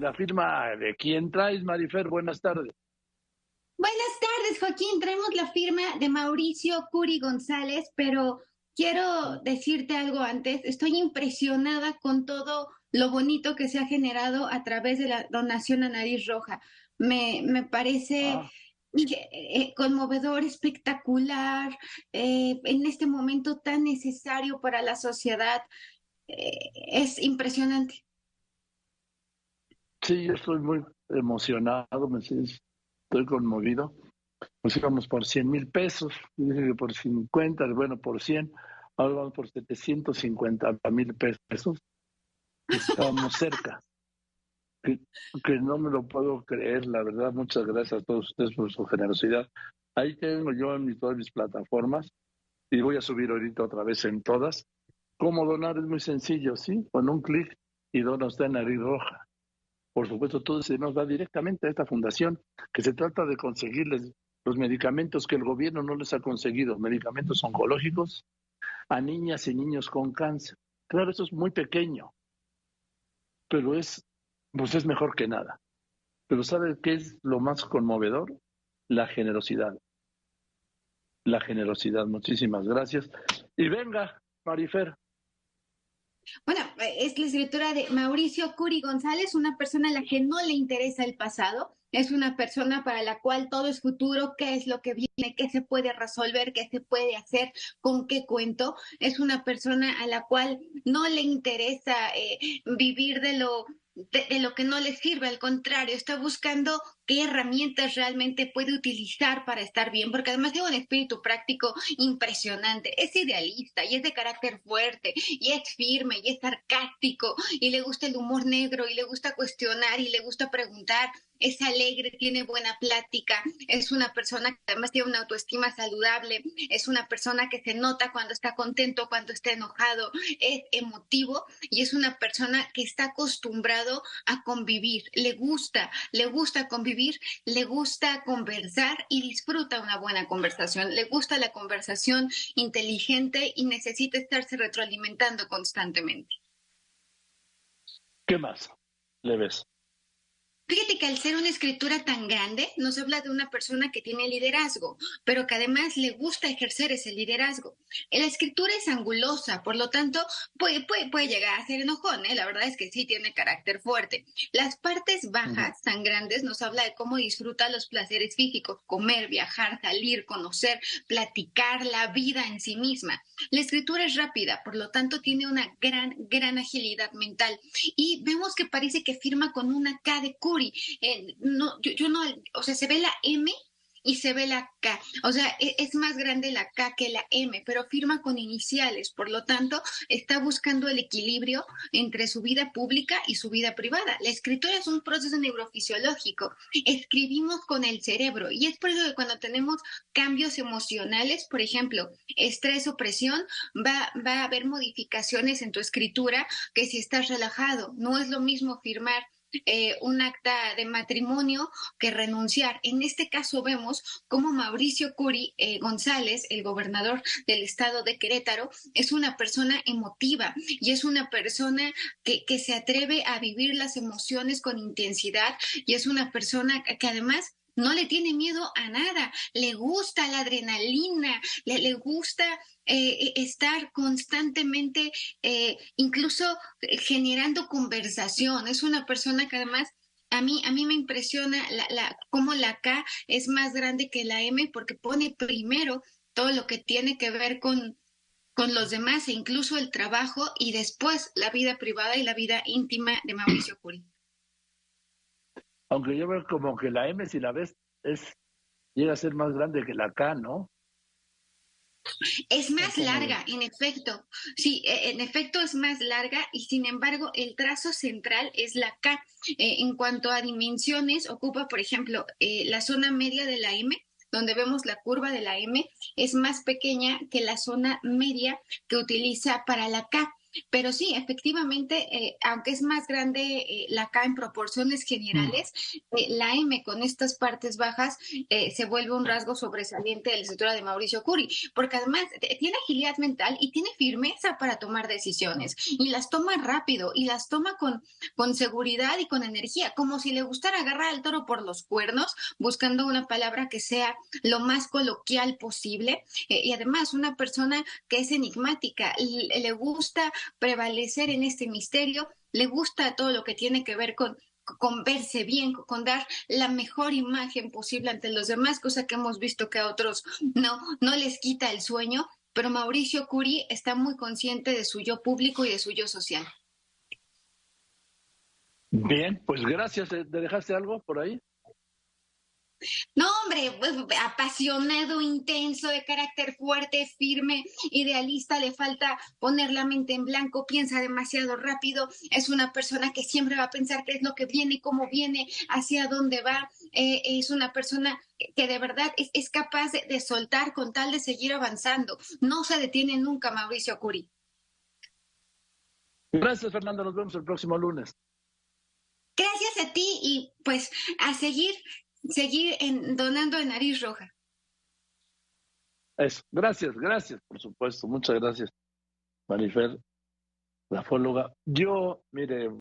la firma de quién traes, Marifer. Buenas tardes. Buenas tardes, Joaquín. Traemos la firma de Mauricio Curi González, pero quiero decirte algo antes. Estoy impresionada con todo lo bonito que se ha generado a través de la donación a Nariz Roja. Me, me parece ah. eh, conmovedor, espectacular, eh, en este momento tan necesario para la sociedad. Eh, es impresionante. Sí, yo estoy muy emocionado, me estoy conmovido. Pues íbamos por 100 mil pesos, que por 50, bueno, por 100, ahora vamos por 750 mil pesos. Estábamos cerca. Que, no me lo puedo creer, la verdad. Muchas gracias a todos ustedes por su generosidad. Ahí tengo yo en todas mis plataformas y voy a subir ahorita otra vez en todas. Cómo donar es muy sencillo, ¿sí? Con un clic y dona usted en nariz roja. Por supuesto, todo se nos va directamente a esta fundación, que se trata de conseguirles los medicamentos que el gobierno no les ha conseguido, medicamentos oncológicos a niñas y niños con cáncer. Claro, eso es muy pequeño, pero es, pues es mejor que nada. Pero ¿sabe qué es lo más conmovedor? La generosidad. La generosidad. Muchísimas gracias. Y venga, Marifer, bueno, es la escritura de Mauricio Curi González, una persona a la que no le interesa el pasado, es una persona para la cual todo es futuro, qué es lo que viene, qué se puede resolver, qué se puede hacer, con qué cuento. Es una persona a la cual no le interesa eh, vivir de lo de, lo que no le sirve, al contrario, está buscando qué herramientas realmente puede utilizar para estar bien, porque además tiene un espíritu práctico impresionante, es idealista y es de carácter fuerte y es firme y es sarcástico y le gusta el humor negro y le gusta cuestionar y le gusta preguntar. Es alegre, tiene buena plática, es una persona que además tiene una autoestima saludable, es una persona que se nota cuando está contento, cuando está enojado, es emotivo y es una persona que está acostumbrado a convivir, le gusta, le gusta convivir, le gusta conversar y disfruta una buena conversación, le gusta la conversación inteligente y necesita estarse retroalimentando constantemente. ¿Qué más le ves? Fíjate que al ser una escritura tan grande, nos habla de una persona que tiene liderazgo, pero que además le gusta ejercer ese liderazgo. La escritura es angulosa, por lo tanto, puede, puede, llegar a ser enojón, ¿eh? la verdad es que sí tiene carácter fuerte. Las partes bajas, tan grandes, nos habla de cómo disfruta los placeres físicos, comer, viajar, salir, conocer, platicar la vida en sí misma. La escritura es rápida, por lo tanto, tiene una gran, gran agilidad mental. Y vemos que parece que firma con una K de cura eh, no, yo, no, o sea, se ve la M y se ve la K. O sea, e, es más grande la K que la M, pero firma con iniciales. Por lo tanto, está buscando el equilibrio entre su vida pública y su vida privada. La escritura es un proceso neurofisiológico. Escribimos con el cerebro y es por eso que cuando tenemos cambios emocionales, por ejemplo, estrés o presión, va, va a haber modificaciones en tu escritura que si estás relajado. No es lo mismo firmar eh, un acta de matrimonio que renunciar. En este caso vemos cómo Mauricio Curi eh, González, el gobernador del estado de Querétaro, es una persona emotiva y es una persona que, que se atreve a vivir las emociones con intensidad y es una persona que además no le tiene miedo a nada, le gusta la adrenalina, le, le gusta eh, estar constantemente, eh, incluso generando conversación. Es una persona que además a mí, a mí me impresiona la, la, cómo la K es más grande que la M porque pone primero todo lo que tiene que ver con, con los demás e incluso el trabajo y después la vida privada y la vida íntima de Mauricio Curi aunque yo veo como que la M, si la ves, es llega a ser más grande que la K, ¿no? Es más larga, en efecto. Sí, e, en efecto es más larga y sin embargo el trazo central es la K. Eh, en cuanto a dimensiones, ocupa, por ejemplo, eh, la zona media de la M, donde vemos la curva de la M, es más pequeña que la zona media que utiliza para la K. Pero sí, efectivamente, eh, aunque es más grande eh, la K en proporciones generales, mm. eh, la M con estas partes bajas se vuelve un rasgo sobresaliente de la escritura de Mauricio Curi, porque además tiene agilidad mental y tiene firmeza para tomar decisiones y las toma rápido y las toma con, con seguridad y con energía, como si le gustara agarrar al toro por los cuernos, buscando una palabra que sea lo más coloquial posible y además una persona que es enigmática, le gusta prevalecer en este misterio, le gusta todo lo que tiene que ver con, con verse bien, con dar la mejor imagen posible ante los demás, cosa que hemos visto que a otros no, no les quita el sueño, pero Mauricio Curi está muy consciente de su yo público y de su yo social. Bien, pues gracias. ¿Te dejaste algo por ahí? No, hombre, pues, apasionado, intenso, de carácter fuerte, firme, idealista, le falta poner la mente en blanco, piensa demasiado rápido, es una persona que siempre va a pensar qué es lo que viene, cómo viene, hacia dónde va, eh, es una persona que de verdad es, capaz de, de, soltar con tal de seguir avanzando. No se detiene nunca Mauricio Curi. Gracias, Fernando. Nos vemos el próximo lunes. Gracias a ti y pues a seguir seguir en, donando en nariz roja. Eso, gracias, gracias, por supuesto, muchas gracias, Marifer, la fóloga. Yo, mire,